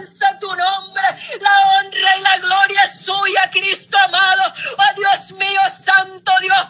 alabanza tu nombre, la honra y la gloria es suya, Cristo amado. Oh Dios mío, Santo Dios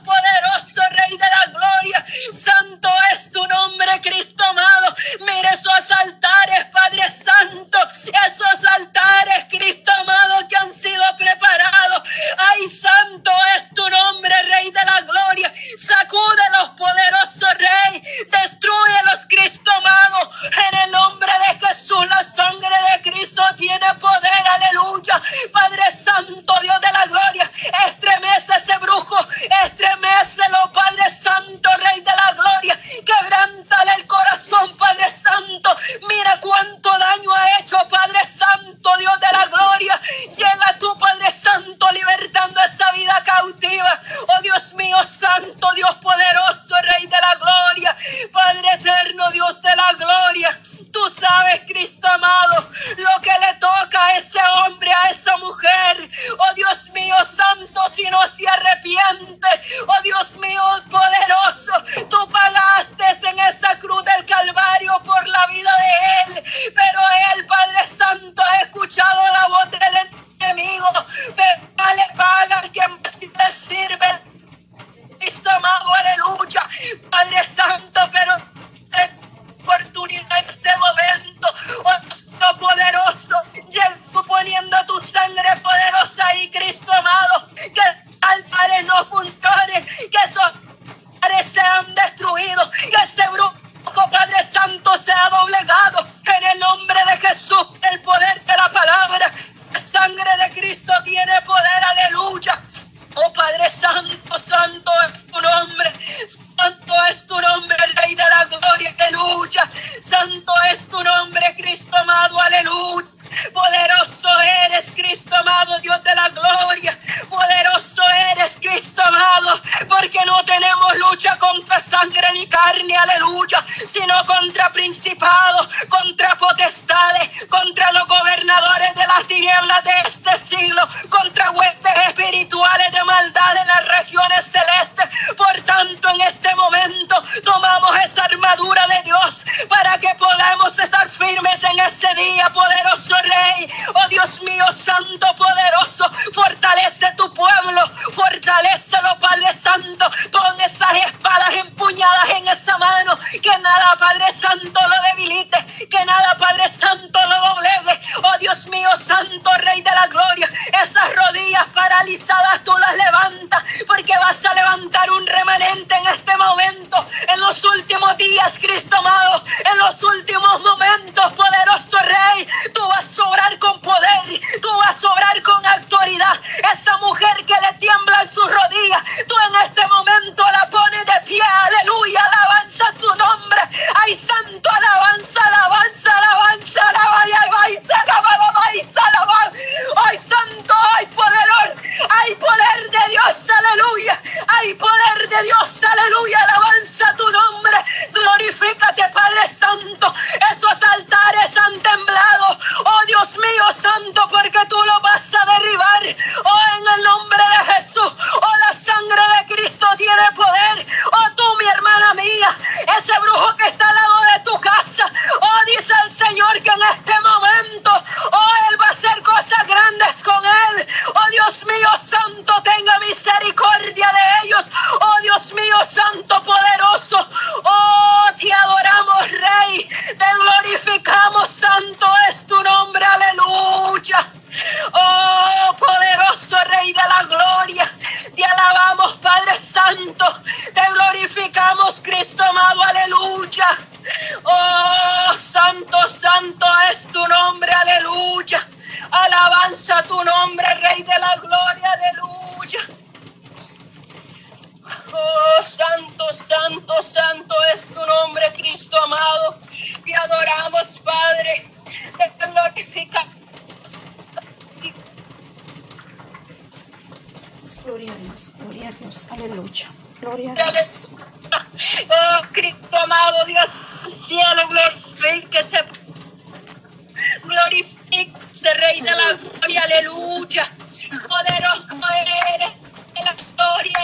armadura de Dios para que podamos estar firmes en ese día, poderoso Rey. Oh Dios mío, Santo, poderoso, fortalece tu pueblo, fortalecelo, Padre Santo, con esas espadas empuñadas en esa mano, que nada, Padre Santo, lo debilite, que nada, Padre Santo, lo doblegue, Oh Dios mío, Santo Rey de la Gloria, esas rodillas paralizadas tú las levantas porque vas a levantar un remanente en este momento, en los últimos días, Cristo amado, en los últimos momentos, poderoso Rey, tú vas a obrar con poder, tú vas a obrar con autoridad. Esa mujer que le tiembla en sus rodillas, tú en este momento la pones Aleluya, alabanza su nombre. Ay, santo, alabanza, alabanza, alabanza, alabanza, alabanza, alabanza, alabanza. Ay, santo, hay poder, hay poder de Dios, aleluya. Hay poder de Dios, aleluya, alabanza tu nombre. Glorifícate, Padre Santo. Esos altares han temblado. Oh Dios mío, Santo, porque tú lo vas a derribar. Oh, en el nombre de Jesús. Oh, la sangre de Cristo tiene poder.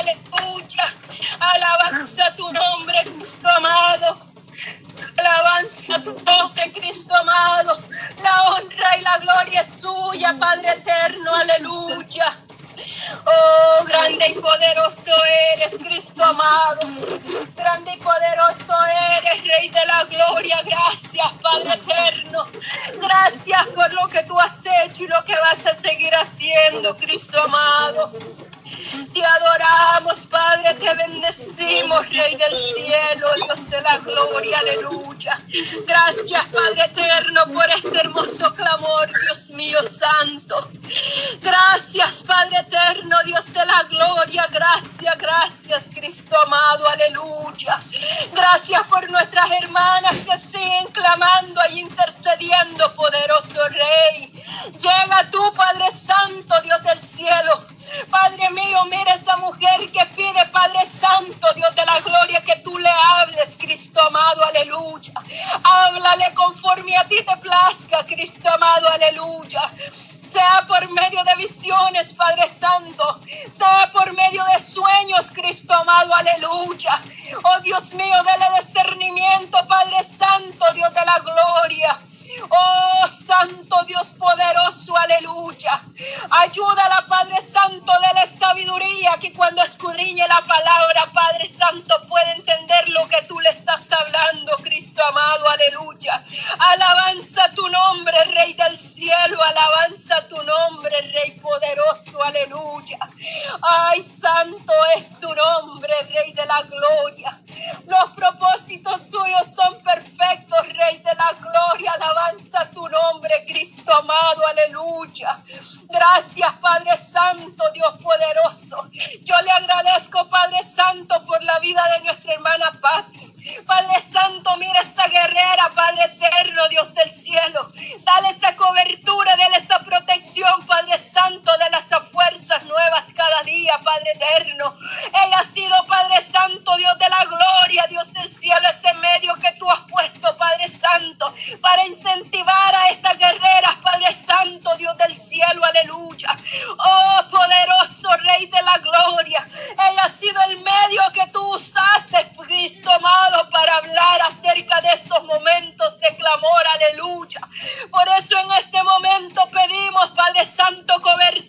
Aleluya. Alabanza tu nombre, Cristo amado. Alabanza tu nombre, Cristo amado. La honra y la gloria es suya, Padre eterno. Aleluya. Oh, grande y poderoso eres, Cristo amado. Grande y poderoso eres, Rey de la Gloria. Gracias, Padre eterno. Gracias por lo que tú has hecho y lo que vas a seguir haciendo, Cristo amado. Te adoramos, Padre, te bendecimos, Rey del cielo, Dios de la gloria, aleluya. Gracias, Padre eterno, por este hermoso clamor, Dios mío santo. Gracias, Padre eterno, Dios de la gloria. Gracias, gracias, Cristo amado, aleluya. Gracias por nuestras hermanas que siguen clamando y intercediendo, poderoso Rey. Llega tú, Padre Santo, Dios del cielo. Padre mío, mira esa mujer que pide, Padre Santo, Dios de la gloria, que tú le hables, Cristo amado, aleluya. Háblale conforme a ti te plazca, Cristo amado, aleluya sea por medio de visiones, Padre Santo, sea por medio de sueños, Cristo amado, aleluya. Oh Dios mío, dale discernimiento, Padre Santo, Dios de la gloria. Oh Santo Dios poderoso, aleluya. Ayúdala, Padre Santo, dale sabiduría que cuando escudriñe la palabra, Padre Santo, puede entender lo que tú le estás hablando, Cristo amado, aleluya. Alabanza tu nombre, Rey del cielo, alabanza tu nombre, Rey poderoso, aleluya. Ay, santo es tu nombre, Rey de la gloria. Los propósitos suyos son perfectos, Rey de la gloria, alabanza tu nombre, Cristo amado, aleluya. Gracias, Padre Santo, Dios poderoso. Yo le agradezco, Padre Santo, por la vida de nuestra hermana Pati. Padre Santo, mira esa guerrera, Padre eterno, Dios del cielo. Dale esa cobertura, dale esa protección, Padre Santo, de las fuerzas nuevas cada día, Padre eterno. Ella ha sido, Padre Santo, Dios de la gloria, Dios del cielo, ese medio que tú has puesto, Padre Santo, para incentivar a estas guerreras, Padre Santo, Dios del cielo, aleluya. Oh, poderoso Rey de la gloria. Ella ha sido el medio que tú usaste, Cristo amado para hablar acerca de estos momentos de clamor, aleluya. Por eso en este momento pedimos, Padre Santo, cobertura,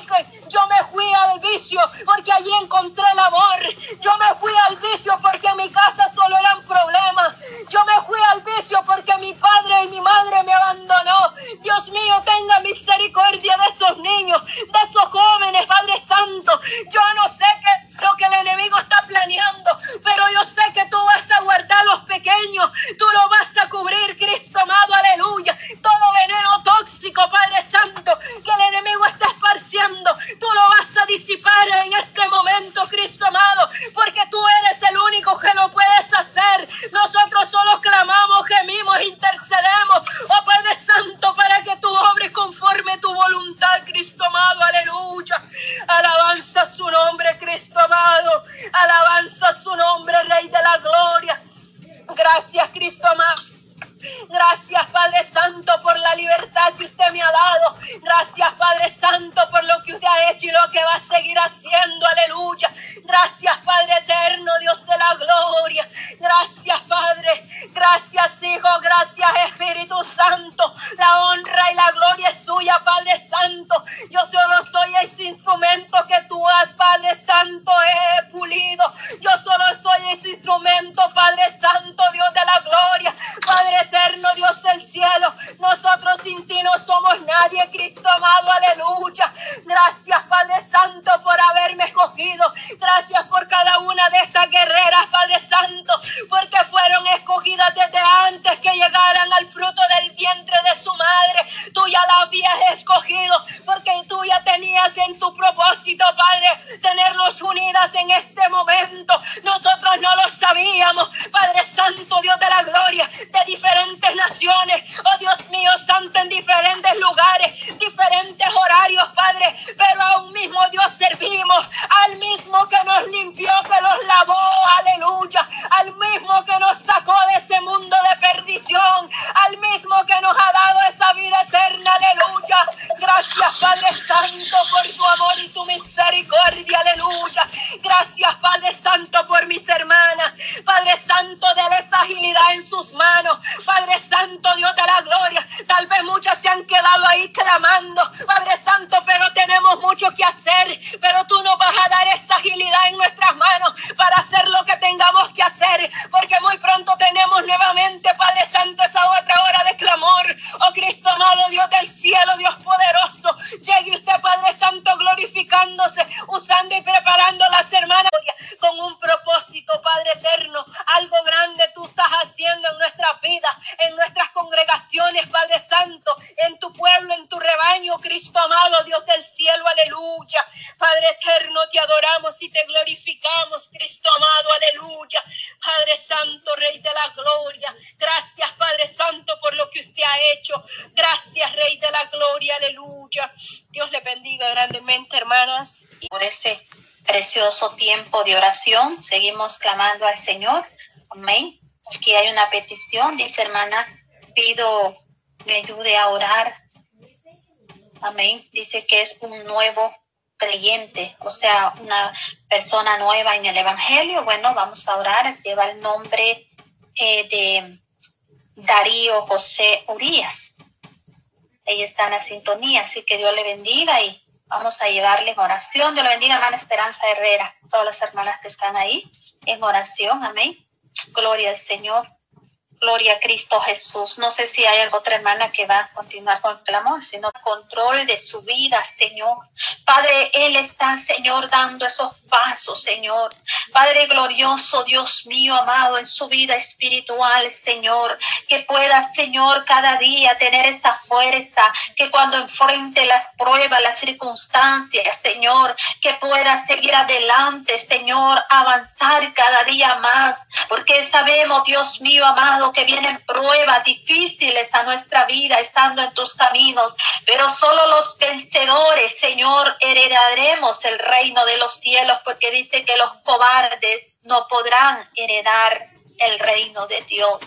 dicen, yo me fui al vicio porque allí encontré el amor. Yo me fui al vicio porque en mi casa solo eran problemas. Yo me fui al vicio porque mi padre y mi madre me abandonó. Dios mío, tenga misericordia de esos niños, de esos jóvenes, Padre Santo. Yo no es suya, Padre Santo. Yo solo soy ese instrumento que tú has, Padre Santo, he pulido. Yo solo soy ese instrumento, Padre Santo, Dios de la gloria. Padre eterno, Dios del cielo. Nosotros sin ti no somos nadie, Cristo amado, aleluya. Gracias, Padre Santo, por haberme escogido. Gracias por cada una de estas guerreras, Padre Santo, porque fueron escogidas desde antes que llegaran al fruto del vientre de su madre. Tú ya la habías escogido, porque tú ya tenías en tu propósito, Padre, tenernos unidas en este momento. Nosotros no lo sabíamos, Padre Santo, Dios de la gloria, de diferentes naciones, oh Dios mío, Santo, en diferentes lugares, diferentes horarios, Padre, pero a un mismo Dios servimos, al mismo que nos limpió, que nos lavó, aleluya, al mismo que nos sacó de ese mundo de perdición, al mismo que nos ha dado esa vida eterna, aleluya. Gracias, Padre Santo, por tu amor y tu misericordia, aleluya. Gracias, Padre Santo, por mis hermanas. Padre Santo, de esa agilidad en sus manos. Padre Santo, Dios de la gloria. Tal vez muchas se han quedado ahí clamando, Padre Santo, pero tenemos mucho que hacer. Pero tú nos vas a dar esa agilidad en nuestras manos para hacer lo que tengamos que hacer. Porque muy pronto tenemos nuevamente, Padre Santo, esa otra hora de clamor. Oh Cristo amado, Dios del cielo, Dios poderoso. Llegue usted, Padre Santo, glorificándose, usando y preparando las hermanas con un propósito, Padre eterno. Algo grande tú estás haciendo en nuestra vida, en nuestras congregaciones, Padre Santo, en tu pueblo, en tu rebaño, Cristo amado, Dios del cielo, aleluya. Padre eterno, te adoramos y te glorificamos, Cristo amado, aleluya. Padre Santo, Rey de la gloria. Gracias, Padre Santo, por lo que usted ha hecho. Gracias, Rey de la gloria, aleluya. Dios le bendiga grandemente, hermanas. Y por ese precioso tiempo de oración, seguimos clamando al Señor. Amén. Aquí hay una petición, dice hermana, pido me ayude a orar. Amén. Dice que es un nuevo creyente, o sea, una persona nueva en el Evangelio. Bueno, vamos a orar. Lleva el nombre eh, de Darío José Urias. Ella está en la sintonía, así que Dios le bendiga y vamos a llevarle en oración. Dios le bendiga, hermana Esperanza Herrera, todas las hermanas que están ahí en oración. Amén. Gloria al Señor. Gloria a Cristo Jesús. No sé si hay otra hermana que va a continuar con el clamor, sino control de su vida, Señor. Padre, Él está, Señor, dando esos pasos, Señor. Padre glorioso, Dios mío, amado, en su vida espiritual, Señor. Que pueda, Señor, cada día tener esa fuerza, que cuando enfrente las pruebas, las circunstancias, Señor, que pueda seguir adelante, Señor, avanzar cada día más. Porque sabemos, Dios mío, amado, que vienen pruebas difíciles a nuestra vida estando en tus caminos, pero solo los vencedores, Señor, heredaremos el reino de los cielos, porque dice que los cobardes no podrán heredar el reino de Dios.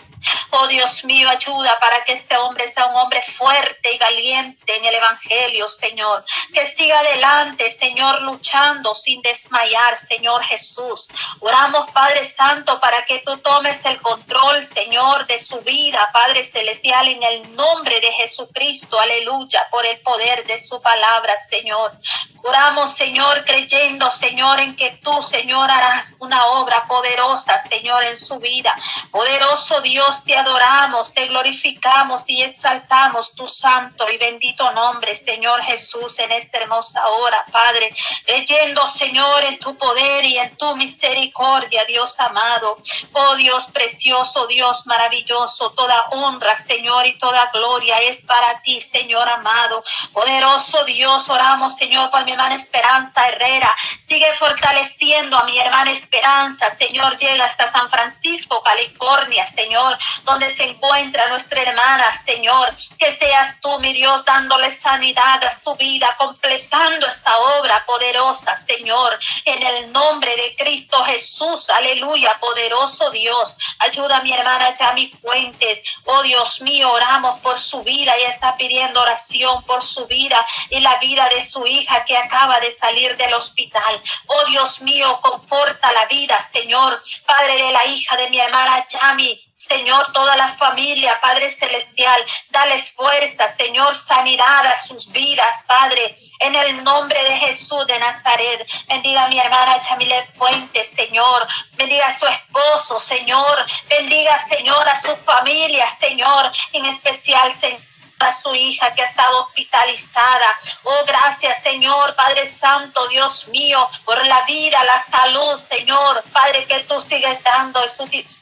Oh Dios mío, ayuda para que este hombre sea un hombre fuerte y valiente en el Evangelio, Señor. Que siga adelante, Señor, luchando sin desmayar, Señor Jesús. Oramos, Padre Santo, para que tú tomes el control, Señor, de su vida, Padre Celestial, en el nombre de Jesucristo. Aleluya, por el poder de su palabra, Señor. Oramos, Señor, creyendo, Señor, en que tú, Señor, harás una obra poderosa, Señor, en su vida. Poderoso Dios, te adoramos, te glorificamos y exaltamos tu santo y bendito nombre, Señor Jesús, en esta hermosa hora, Padre. Leyendo, Señor, en tu poder y en tu misericordia, Dios amado. Oh Dios precioso, Dios maravilloso, toda honra, Señor, y toda gloria es para ti, Señor amado. Poderoso Dios, oramos, Señor, por mi hermana Esperanza Herrera. Sigue fortaleciendo a mi hermana Esperanza, Señor, llega hasta San Francisco, California, Señor donde se encuentra nuestra hermana, Señor. Que seas tú, mi Dios, dándole sanidad a su vida, completando esa obra poderosa, Señor. En el nombre de Cristo Jesús, aleluya, poderoso Dios. Ayuda a mi hermana Yami Fuentes. Oh Dios mío, oramos por su vida. y está pidiendo oración por su vida y la vida de su hija que acaba de salir del hospital. Oh Dios mío, conforta la vida, Señor. Padre de la hija de mi hermana Yami, Señor, toda la familia, Padre Celestial, dales fuerza, Señor, sanidad a sus vidas, Padre, en el nombre de Jesús de Nazaret. Bendiga a mi hermana Chamile Fuentes, Señor. Bendiga a su esposo, Señor. Bendiga, Señor, a su familia, Señor, en especial, Señor a su hija que ha estado hospitalizada. Oh, gracias, Señor, Padre Santo, Dios mío, por la vida, la salud, Señor. Padre, que tú sigues dando,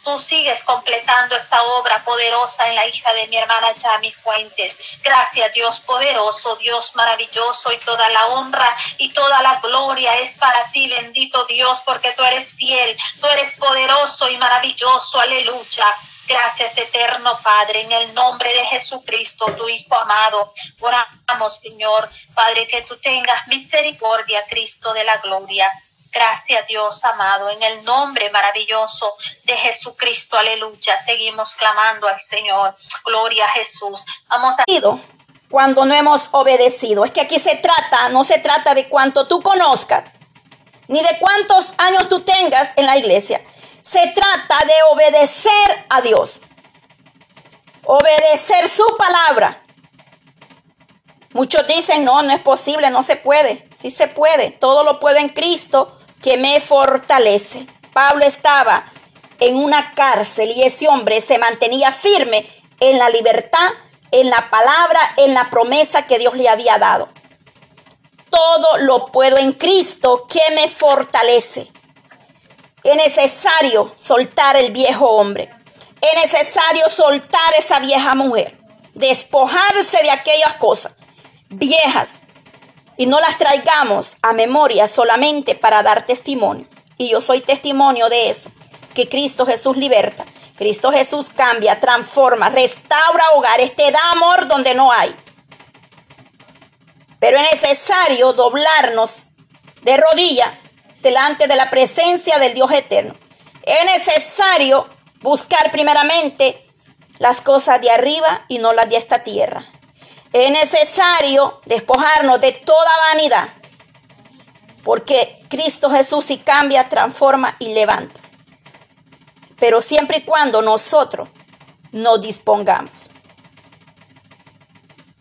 tú sigues completando esa obra poderosa en la hija de mi hermana Yami Fuentes. Gracias, Dios poderoso, Dios maravilloso, y toda la honra y toda la gloria es para ti, bendito Dios, porque tú eres fiel, tú eres poderoso y maravilloso. Aleluya. Gracias, eterno Padre, en el nombre de Jesucristo, tu Hijo amado. Oramos, Señor, Padre, que tú tengas misericordia, Cristo de la gloria. Gracias, Dios amado, en el nombre maravilloso de Jesucristo, aleluya. Seguimos clamando al Señor. Gloria a Jesús. Vamos a cuando no hemos obedecido. Es que aquí se trata, no se trata de cuánto tú conozcas, ni de cuántos años tú tengas en la iglesia se trata de obedecer a Dios. Obedecer su palabra. Muchos dicen, no, no es posible, no se puede. Sí se puede. Todo lo puedo en Cristo que me fortalece. Pablo estaba en una cárcel y ese hombre se mantenía firme en la libertad, en la palabra, en la promesa que Dios le había dado. Todo lo puedo en Cristo que me fortalece. Es necesario soltar el viejo hombre. Es necesario soltar esa vieja mujer. Despojarse de aquellas cosas viejas y no las traigamos a memoria solamente para dar testimonio. Y yo soy testimonio de eso, que Cristo Jesús liberta. Cristo Jesús cambia, transforma, restaura hogares, te da amor donde no hay. Pero es necesario doblarnos de rodillas delante de la presencia del Dios eterno. Es necesario buscar primeramente las cosas de arriba y no las de esta tierra. Es necesario despojarnos de toda vanidad, porque Cristo Jesús si cambia, transforma y levanta. Pero siempre y cuando nosotros nos dispongamos.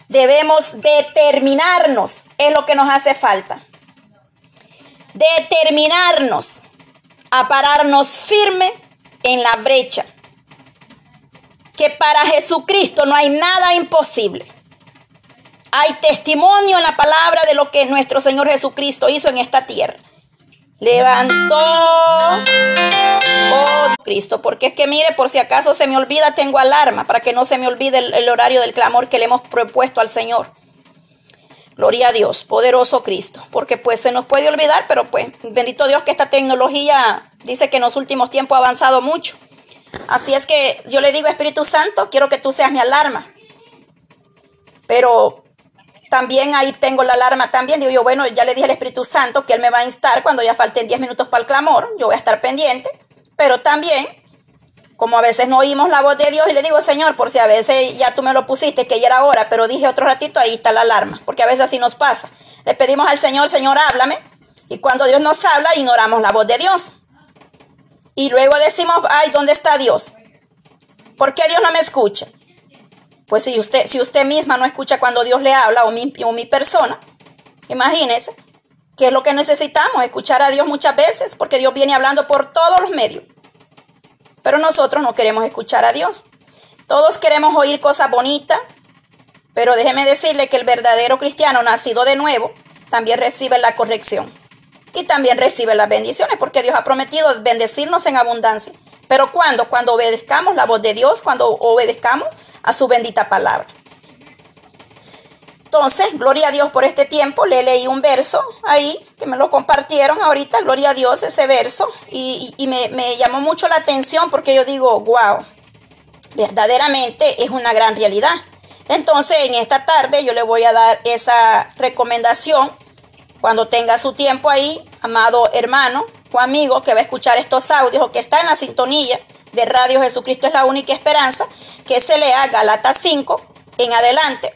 Debemos determinarnos, es lo que nos hace falta determinarnos a pararnos firme en la brecha. que para Jesucristo no hay nada imposible. Hay testimonio en la palabra de lo que nuestro Señor Jesucristo hizo en esta tierra. Levantó, oh Cristo, porque es que mire, por si acaso se me olvida, tengo alarma para que no se me olvide el, el horario del clamor que le hemos propuesto al Señor. Gloria a Dios, poderoso Cristo, porque pues se nos puede olvidar, pero pues bendito Dios que esta tecnología dice que en los últimos tiempos ha avanzado mucho. Así es que yo le digo, Espíritu Santo, quiero que tú seas mi alarma. Pero también ahí tengo la alarma también. Digo yo, bueno, ya le dije al Espíritu Santo que Él me va a instar cuando ya falten 10 minutos para el clamor. Yo voy a estar pendiente. Pero también, como a veces no oímos la voz de Dios y le digo, Señor, por si a veces ya tú me lo pusiste, que ya era hora, pero dije otro ratito, ahí está la alarma. Porque a veces así nos pasa. Le pedimos al Señor, Señor, háblame. Y cuando Dios nos habla, ignoramos la voz de Dios. Y luego decimos, ay, ¿dónde está Dios? ¿Por qué Dios no me escucha? Pues si usted, si usted misma no escucha cuando Dios le habla o mi, o mi persona, imagínese que es lo que necesitamos, escuchar a Dios muchas veces, porque Dios viene hablando por todos los medios. Pero nosotros no queremos escuchar a Dios. Todos queremos oír cosas bonitas, pero déjeme decirle que el verdadero cristiano nacido de nuevo también recibe la corrección y también recibe las bendiciones, porque Dios ha prometido bendecirnos en abundancia. Pero cuando, cuando obedezcamos la voz de Dios, cuando obedezcamos a su bendita palabra. Entonces, gloria a Dios por este tiempo. Le leí un verso ahí que me lo compartieron ahorita. Gloria a Dios ese verso. Y, me, me, llamó mucho la atención porque yo digo, wow, verdaderamente es una gran realidad. Entonces, en esta tarde yo le voy a dar esa recomendación. Cuando tenga su tiempo ahí, amado hermano o amigo que va a escuchar estos audios o que está en la sintonía de Radio Jesucristo es la única esperanza, que se lea Galata 5 en adelante.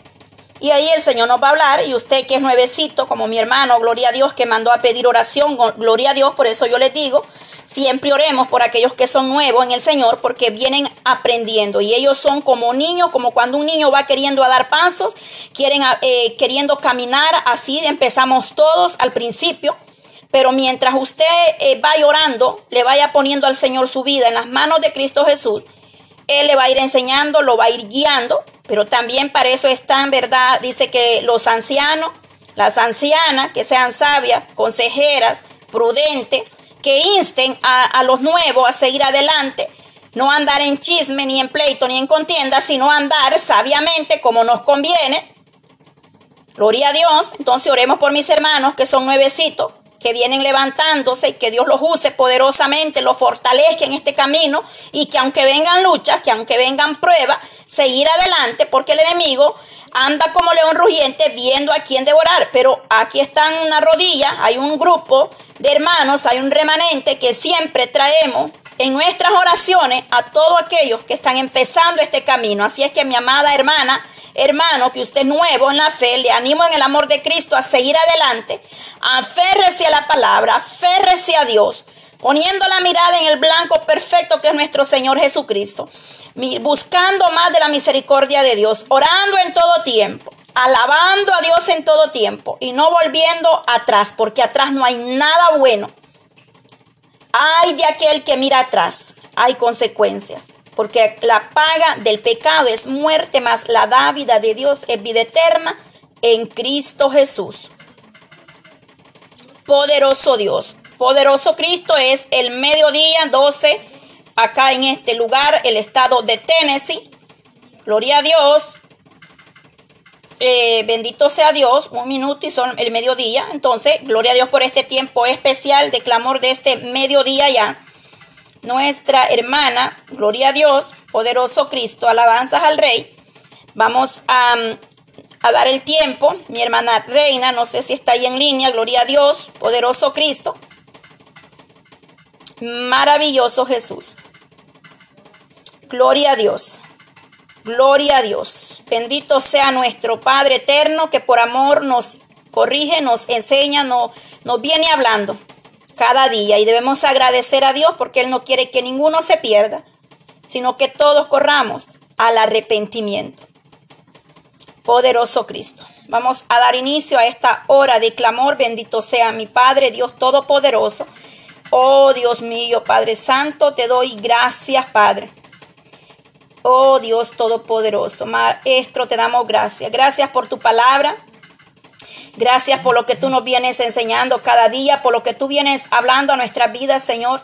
Y ahí el Señor nos va a hablar y usted que es nuevecito, como mi hermano, gloria a Dios, que mandó a pedir oración, gloria a Dios, por eso yo les digo, siempre oremos por aquellos que son nuevos en el Señor, porque vienen aprendiendo y ellos son como niños, como cuando un niño va queriendo a dar pasos, quieren, eh, queriendo caminar, así empezamos todos al principio. Pero mientras usted eh, va llorando, le vaya poniendo al Señor su vida en las manos de Cristo Jesús, Él le va a ir enseñando, lo va a ir guiando, pero también para eso están, ¿verdad? Dice que los ancianos, las ancianas, que sean sabias, consejeras, prudentes, que insten a, los nuevos a seguir adelante, no andar en chisme, ni en pleito, ni en contienda, sino andar sabiamente como nos conviene. Gloria a Dios. Entonces oremos por mis hermanos que son nuevecitos, que vienen levantándose y que Dios los use poderosamente, los fortalezca en este camino y que aunque vengan luchas, que aunque vengan pruebas, seguir adelante porque el enemigo anda como león rugiente viendo a quién devorar. Pero aquí está en una rodilla, hay un grupo de hermanos, hay un remanente que siempre traemos en nuestras oraciones a todos aquellos que están empezando este camino. Así es que mi amada hermana, hermano, que usted es nuevo en la fe, le animo en el amor de Cristo a seguir adelante, aférrese a la palabra, aférrese a Dios, poniendo la mirada en el blanco perfecto que es nuestro Señor Jesucristo, buscando más de la misericordia de Dios, orando en todo tiempo, alabando a Dios en todo tiempo y no volviendo atrás, porque atrás no hay nada bueno. Hay de aquel que mira atrás, hay consecuencias porque la paga del pecado es muerte, más la dávida de Dios es vida eterna en Cristo Jesús. Poderoso Dios, poderoso Cristo es el mediodía 12, acá en este lugar, el estado de Tennessee. Gloria a Dios. Eh, bendito sea Dios, un minuto y son el mediodía. Entonces, gloria a Dios por este tiempo especial de clamor de este mediodía ya nuestra hermana, gloria a Dios, poderoso Cristo, alabanzas al Rey. Vamos a, a, dar el tiempo. Mi hermana Reina, no sé si está ahí en línea, gloria a Dios, poderoso Cristo. Maravilloso Jesús. Gloria a Dios. Gloria a Dios. Bendito sea nuestro Padre eterno que por amor nos corrige, nos enseña, nos, viene hablando cada día y debemos agradecer a Dios porque Él no quiere que ninguno se pierda, sino que todos corramos al arrepentimiento. Poderoso Cristo. Vamos a dar inicio a esta hora de clamor. Bendito sea mi Padre, Dios Todopoderoso. Oh Dios mío, Padre Santo, te doy gracias, Padre. Oh Dios Todopoderoso, Maestro, te damos gracias. Gracias por tu palabra. Gracias por lo que tú nos vienes enseñando cada día, por lo que tú vienes hablando a nuestras vidas, Señor.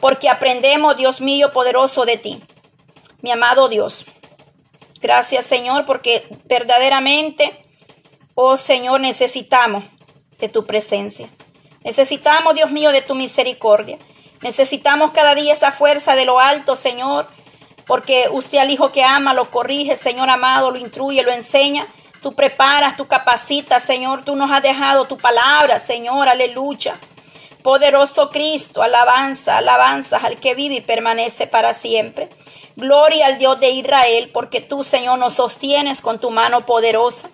Porque aprendemos, Dios mío, poderoso de ti. Mi amado Dios. Gracias, Señor, porque verdaderamente, oh Señor, necesitamos de tu presencia. Necesitamos, Dios mío, de tu misericordia. Necesitamos cada día esa fuerza de lo alto, Señor porque usted al hijo que ama lo corrige, Señor amado, lo instruye, lo enseña. Tú preparas, tú capacitas, Señor. Tú nos has dejado tu palabra, Señor. Aleluya. Poderoso Cristo, alabanza, alabanza al que vive y permanece para siempre. Gloria al Dios de Israel, porque tú, Señor, nos sostienes con tu mano poderosa.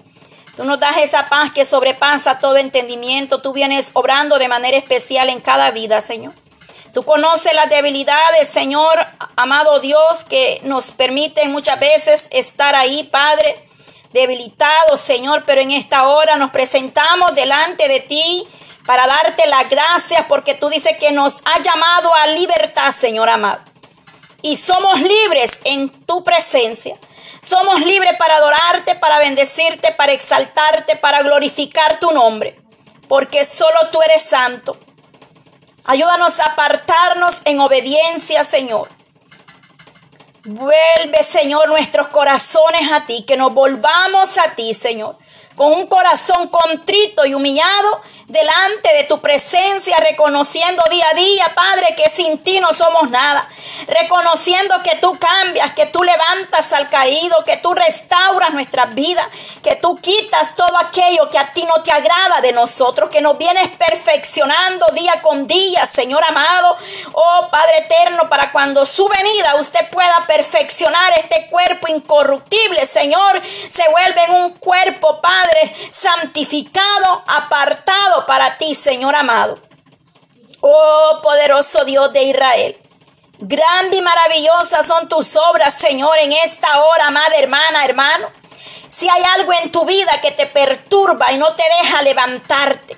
Tú nos das esa paz que sobrepasa todo entendimiento. Tú vienes obrando de manera especial en cada vida, Señor. Tú conoces las debilidades, Señor, amado Dios, que nos permiten muchas veces estar ahí, Padre, debilitados, Señor, pero en esta hora nos presentamos delante de ti para darte las gracias porque tú dices que nos ha llamado a libertad, Señor amado. Y somos libres en tu presencia. Somos libres para adorarte, para bendecirte, para exaltarte, para glorificar tu nombre. Porque solo tú eres santo. Ayúdanos a apartarnos en obediencia, Señor. Vuelve, Señor, nuestros corazones a ti, que nos volvamos a ti, Señor con un corazón contrito y humillado delante de tu presencia, reconociendo día a día, Padre, que sin ti no somos nada, reconociendo que tú cambias, que tú levantas al caído, que tú restauras nuestras vidas, que tú quitas todo aquello que a ti no te agrada de nosotros, que nos vienes perfeccionando día con día, Señor amado, oh Padre eterno, para cuando su venida usted pueda perfeccionar este cuerpo incorruptible, Señor, se vuelve en un cuerpo, Padre, santificado, apartado para ti, Señor amado. Oh poderoso Dios de Israel. Grande y maravillosa son tus obras, Señor, en esta hora, amada hermana, hermano. Si hay algo en tu vida que te perturba y no te deja levantarte,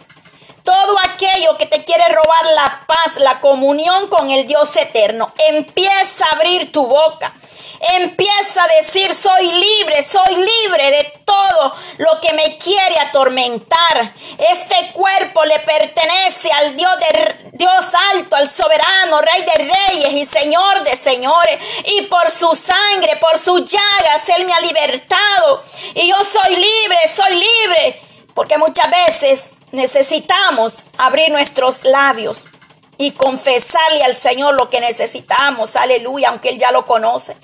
todo aquello que te quiere robar la paz, la comunión con el Dios eterno, empieza a abrir tu boca Empieza a decir, soy libre, soy libre de todo lo que me quiere atormentar. Este cuerpo le pertenece al Dios de Dios alto, al soberano, Rey de reyes y Señor de señores. Y por su sangre, por sus llagas, Él me ha libertado. Y yo soy libre, soy libre. Porque muchas veces necesitamos abrir nuestros labios y confesarle al Señor lo que necesitamos. Aleluya, aunque Él ya lo conoce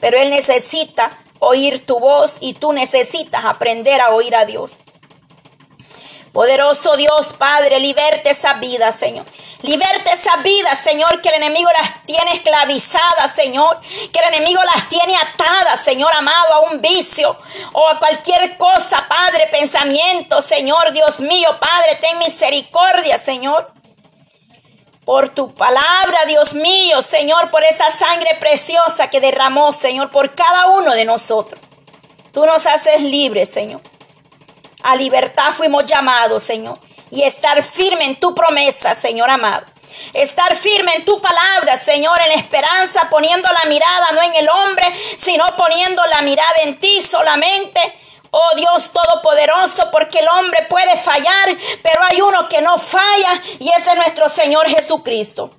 pero Él necesita oír tu voz y tú necesitas aprender a oír a Dios. Poderoso Dios, Padre, liberte esa vida, Señor. Liberte esa vida, Señor, que el enemigo las tiene esclavizadas, Señor. Que el enemigo las tiene atadas, Señor amado, a un vicio o a cualquier cosa, Padre, pensamiento, Señor, Dios mío, Padre, ten misericordia, Señor por tu palabra, Dios mío, Señor, por esa sangre preciosa que derramó, Señor, por cada uno de nosotros. Tú nos haces libres, Señor. A libertad fuimos llamados, Señor. Y estar firme en tu promesa, Señor amado. Estar firme en tu palabra, Señor, en esperanza, poniendo la mirada no en el hombre, sino poniendo la mirada en ti solamente Oh Dios Todopoderoso, porque el hombre puede fallar, pero hay uno que no falla y ese es nuestro Señor Jesucristo.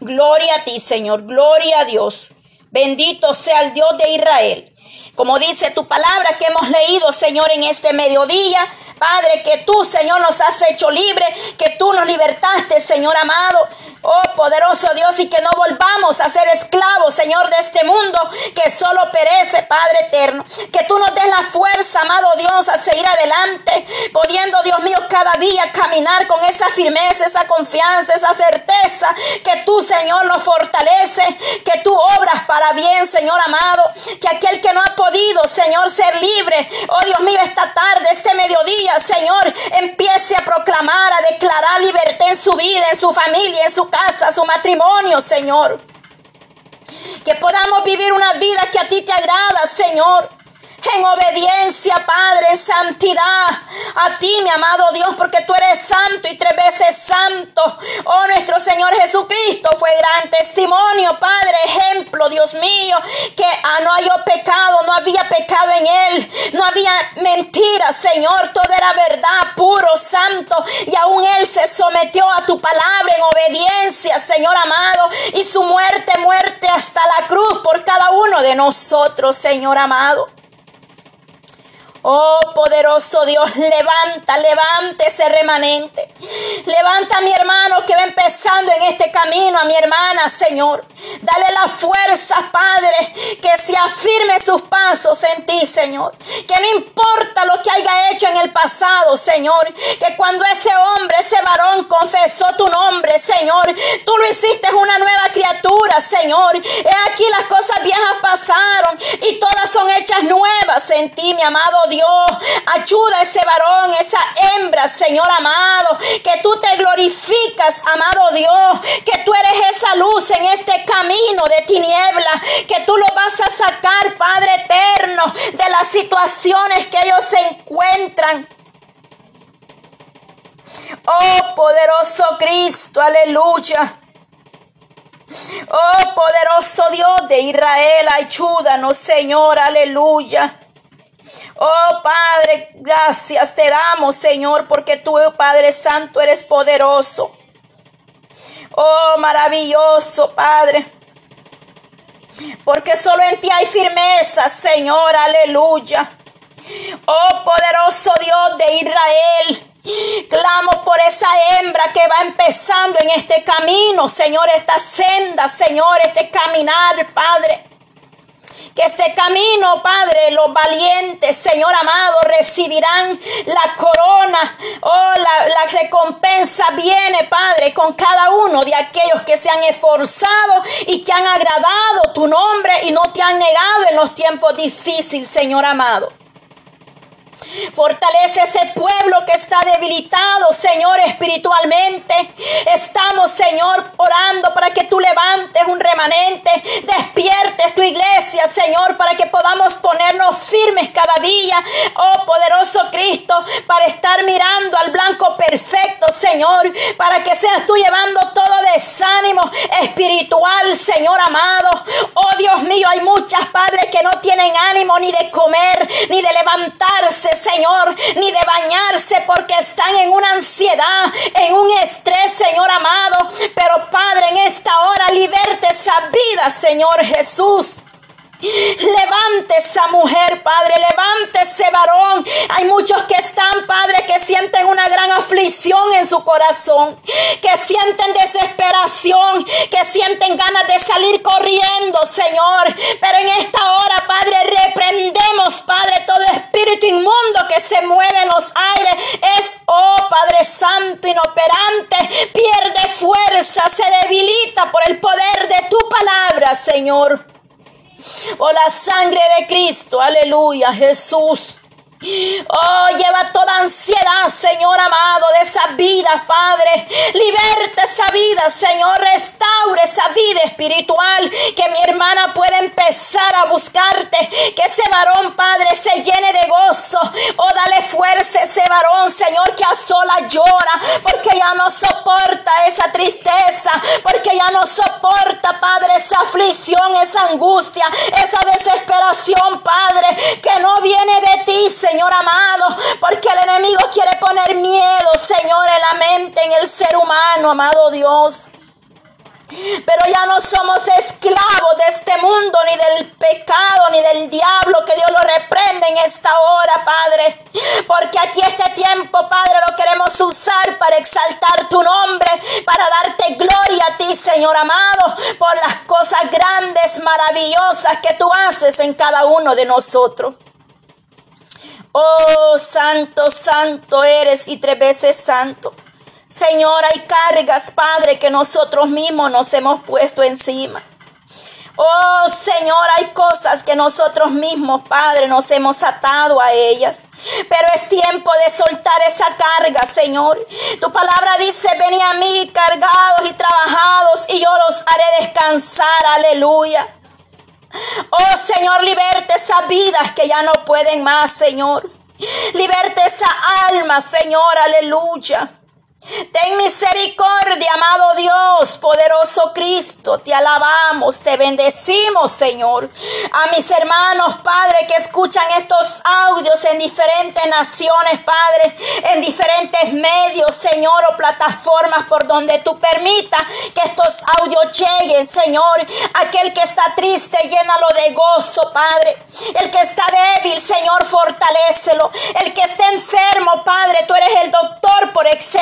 Gloria a ti, Señor, gloria a Dios. Bendito sea el Dios de Israel. Como dice tu palabra que hemos leído, Señor, en este mediodía, Padre, que tú, Señor, nos has hecho libre, que tú nos libertaste, Señor amado. Oh poderoso Dios, y que no volvamos a ser esclavos, Señor, de este mundo que solo perece, Padre eterno. Que tú nos des la fuerza, amado Dios, a seguir adelante, pudiendo, Dios mío, cada día caminar con esa firmeza, esa confianza, esa certeza que tú, Señor, nos fortalece, que tú obras para bien, Señor amado. Que aquel que no ha podido, Señor, ser libre, oh Dios mío, esta tarde, este mediodía, Señor, empiece a proclamar, a declarar libertad en su vida, en su familia, en su casa, su matrimonio, Señor. Que podamos vivir una vida que a ti te agrada, Señor en obediencia, Padre, en santidad a ti, mi amado Dios, porque tú eres santo y tres veces santo. Oh, nuestro Señor Jesucristo fue gran testimonio, Padre, ejemplo Dios mío, que ah, no halló pecado, no había pecado en él, no había mentira, Señor, todo era verdad, puro, santo, y aún él se sometió a tu palabra en obediencia, Señor amado, y su muerte, muerte hasta la cruz por cada uno de nosotros, Señor amado. Oh poderoso Dios, levanta, levanta ese remanente. Levanta a mi hermano que va empezando en este camino, a mi hermana, Señor. Dale la fuerza, Padre, que se afirme sus pasos en ti, Señor. Que no importa lo que haya hecho en el pasado, Señor. Que cuando ese hombre, ese varón confesó tu nombre, Señor, tú lo hiciste una nueva criatura, Señor. He aquí las cosas viejas pasaron y todas son hechas nuevas en ti, mi amado Dios. Ayuda a ese varón, esa hembra, Señor amado. Que tú te glorificas, amado Dios. Que tú eres esa luz en este camino de tiniebla. Que tú lo vas a sacar, Padre eterno, de las situaciones que ellos se encuentran. Oh poderoso Cristo, aleluya. Oh poderoso Dios de Israel, ayúdanos Señor, aleluya. Oh Padre, gracias te damos, Señor, porque tú, Padre Santo, eres poderoso. Oh maravilloso, Padre. Porque solo en ti hay firmeza, Señor, aleluya. Oh poderoso Dios de Israel. Clamo por esa hembra que va empezando en este camino, Señor, esta senda, Señor, este caminar, Padre. Que este camino, Padre, los valientes, Señor amado, recibirán la corona. Oh, la, la, recompensa viene, Padre, con cada uno de aquellos que se han esforzado y que han agradado tu nombre y no te han negado en los tiempos difíciles, Señor amado. Fortalece ese pueblo que está debilitado, Señor, espiritualmente. Estamos, Señor, orando para que tú levantes un remanente, despiertes tu iglesia, Señor, para que podamos ponernos firmes cada día, oh poderoso Cristo, para estar mirando al blanco perfecto, Señor, para que seas tú llevando todo desánimo espiritual, Señor amado. Oh Dios mío, hay muchas padres que no tienen ánimo ni de comer, ni de levantarse, Señor, ni de bañarse porque están en una ansiedad, en un estrés, Señor amado. Pero Padre, en esta hora liberte esa vida, Señor Jesús. Levante esa mujer, Padre, levante ese varón. Hay muchos que están, Padre, que sienten una gran aflicción en su corazón, que sienten desesperación, que sienten ganas de salir corriendo, Señor. Pero en esta hora, Padre, reprendemos, Padre, todo espíritu inmundo que se mueve en los aires. Es, oh Padre Santo, inoperante, pierde fuerza, se debilita por el poder de tu palabra, Señor. Oh, la sangre de Cristo, aleluya, Jesús. Oh, lleva toda ansiedad, Señor amado, de esa vida, Padre. Liberte esa vida, Señor. Restaure esa vida espiritual. Que mi hermana pueda empezar a buscarte. Que ese varón, Padre, se llene de gozo. Oh, dale fuerza a ese varón, Señor, que a sola llora. Porque ya no soporta esa tristeza. Porque ya no soporta, Padre, esa aflicción, esa angustia, esa desesperación, Padre, que no viene de ti, Señor Señor amado, porque el enemigo quiere poner miedo, Señor, en la mente, en el ser humano, amado Dios. Pero ya no somos esclavos de este mundo, ni del pecado, ni del diablo, que Dios lo reprende en esta hora, Padre. Porque aquí este tiempo, Padre, lo queremos usar para exaltar tu nombre, para darte gloria a ti, Señor amado, por las cosas grandes, maravillosas que tú haces en cada uno de nosotros. Oh, santo, santo eres y tres veces santo. Señor, hay cargas, Padre, que nosotros mismos nos hemos puesto encima. Oh Señor, hay cosas que nosotros mismos, Padre, nos hemos atado a ellas. Pero es tiempo de soltar esa carga, Señor. Tu palabra dice, ven a mí cargados y trabajados y yo los haré descansar. Aleluya. Oh Señor, liberte esas vidas que ya no pueden más, Señor. Liberte esa alma, Señor, aleluya. Ten misericordia, amado Dios, poderoso Cristo. Te alabamos, te bendecimos, Señor. A mis hermanos, Padre, que escuchan estos audios en diferentes naciones, Padre, en diferentes medios, Señor, o plataformas por donde tú permitas que estos audios lleguen, Señor. Aquel que está triste, llénalo de gozo, Padre. El que está débil, Señor, fortalécelo. El que está enfermo, Padre, tú eres el doctor por excelencia.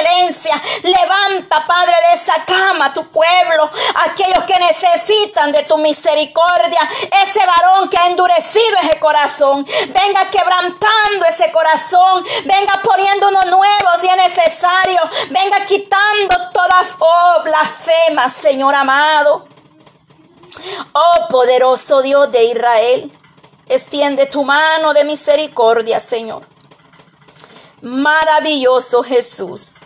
Levanta, Padre, de esa cama tu pueblo, aquellos que necesitan de tu misericordia. Ese varón que ha endurecido ese corazón, venga quebrantando ese corazón, venga poniendo uno nuevo si es necesario, venga quitando toda oh, blasfema, Señor amado. Oh poderoso Dios de Israel, extiende tu mano de misericordia, Señor. Maravilloso Jesús.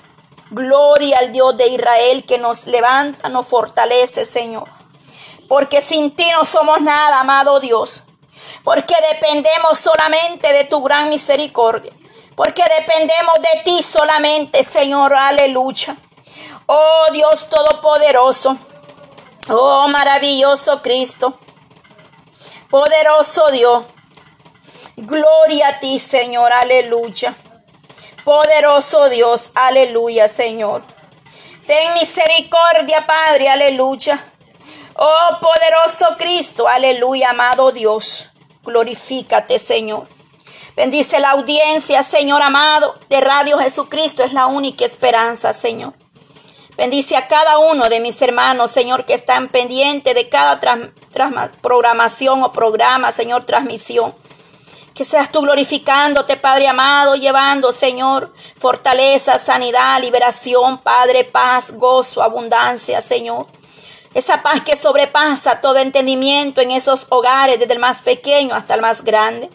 Gloria al Dios de Israel que nos levanta, nos fortalece, Señor. Porque sin ti no somos nada, amado Dios. Porque dependemos solamente de tu gran misericordia. Porque dependemos de ti solamente, Señor. Aleluya. Oh Dios Todopoderoso. Oh maravilloso Cristo. Poderoso Dios. Gloria a ti, Señor. Aleluya. Poderoso Dios, aleluya, Señor. Ten misericordia, Padre, aleluya. Oh, poderoso Cristo, aleluya, amado Dios. Glorifícate, Señor. Bendice la audiencia, Señor amado, de Radio Jesucristo. Es la única esperanza, Señor. Bendice a cada uno de mis hermanos, Señor, que están pendientes de cada programación o programa, Señor, transmisión. Que seas tú glorificándote, Padre amado, llevando, Señor, fortaleza, sanidad, liberación, Padre, paz, gozo, abundancia, Señor. Esa paz que sobrepasa todo entendimiento en esos hogares, desde el más pequeño hasta el más grande.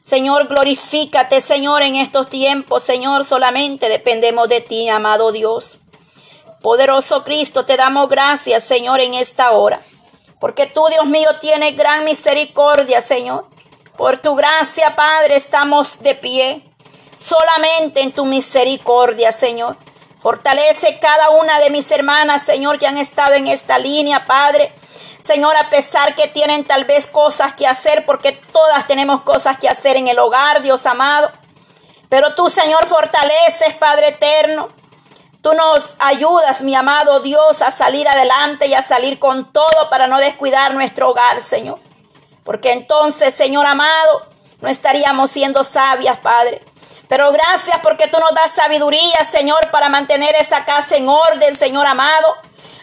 Señor, glorifícate, Señor, en estos tiempos, Señor, solamente dependemos de ti, amado Dios. Poderoso Cristo, te damos gracias, Señor, en esta hora. Porque tú, Dios mío, tienes gran misericordia, Señor. Por tu gracia, Padre, estamos de pie. Solamente en tu misericordia, Señor. Fortalece cada una de mis hermanas, Señor, que han estado en esta línea, Padre. Señor, a pesar que tienen tal vez cosas que hacer, porque todas tenemos cosas que hacer en el hogar, Dios amado. Pero tú, Señor, fortaleces, Padre eterno. Tú nos ayudas, mi amado Dios, a salir adelante y a salir con todo para no descuidar nuestro hogar, Señor. Porque entonces, Señor amado, no estaríamos siendo sabias, Padre. Pero gracias porque tú nos das sabiduría, Señor, para mantener esa casa en orden, Señor amado.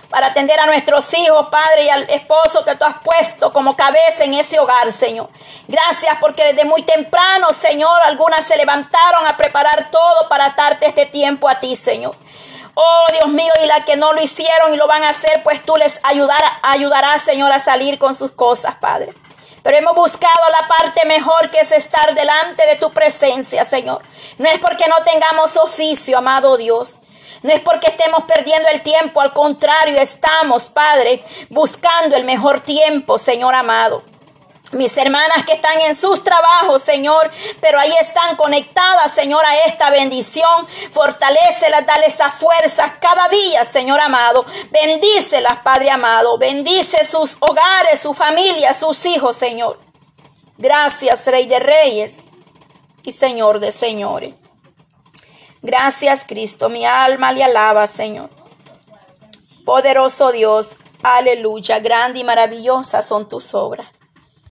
Para atender a nuestros hijos, Padre, y al esposo que tú has puesto como cabeza en ese hogar, Señor. Gracias porque desde muy temprano, Señor, algunas se levantaron a preparar todo para darte este tiempo a ti, Señor. Oh Dios mío, y la que no lo hicieron y lo van a hacer, pues tú les ayudarás, ayudarás, Señor, a salir con sus cosas, Padre. Pero hemos buscado la parte mejor que es estar delante de tu presencia, Señor. No es porque no tengamos oficio, amado Dios. No es porque estemos perdiendo el tiempo, al contrario, estamos, Padre, buscando el mejor tiempo, Señor amado. Mis hermanas que están en sus trabajos, Señor, pero ahí están conectadas, Señor, a esta bendición. Fortalécelas, dale esa fuerza cada día, Señor amado. Bendícelas, Padre amado. Bendice sus hogares, su familia, sus hijos, Señor. Gracias, Rey de Reyes y Señor de Señores. Gracias, Cristo. Mi alma le alaba, Señor. Poderoso Dios, aleluya. Grande y maravillosa son tus obras.